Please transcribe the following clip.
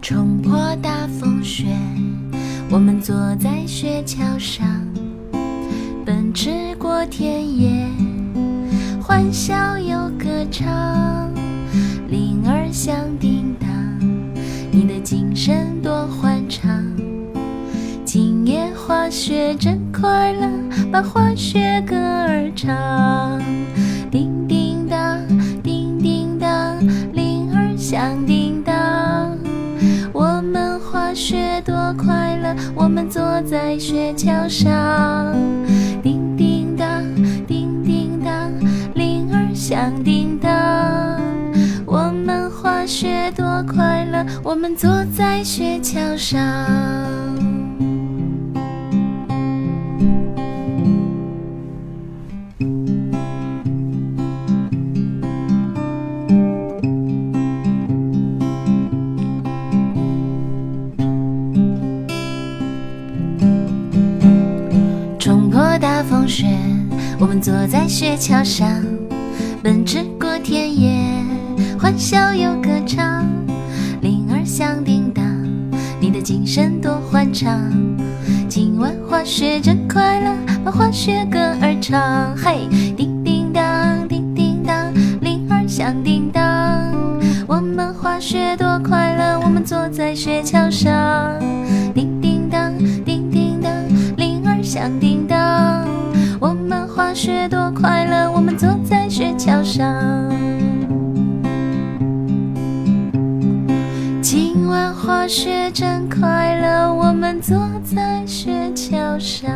冲破大风雪，我们坐在雪橇上，奔驰过田野，欢笑真快乐，把滑雪歌儿唱。叮叮当，叮叮当，铃儿响叮当。我们滑雪多快乐，我们坐在雪橇上。叮叮当，叮叮当，铃儿响叮当。我们滑雪多快乐，我们坐在雪橇上。大风雪，我们坐在雪橇上，奔驰过田野，欢笑又歌唱。铃儿响叮当，你的精神多欢畅。今晚滑雪真快乐，把滑雪歌儿唱。嘿，叮叮当，叮叮当，铃儿响叮当。我们滑雪多快乐，我们坐在雪橇上。叮叮当，叮叮当，铃儿响叮桥上。今晚滑雪真快乐，我们坐在雪橇上。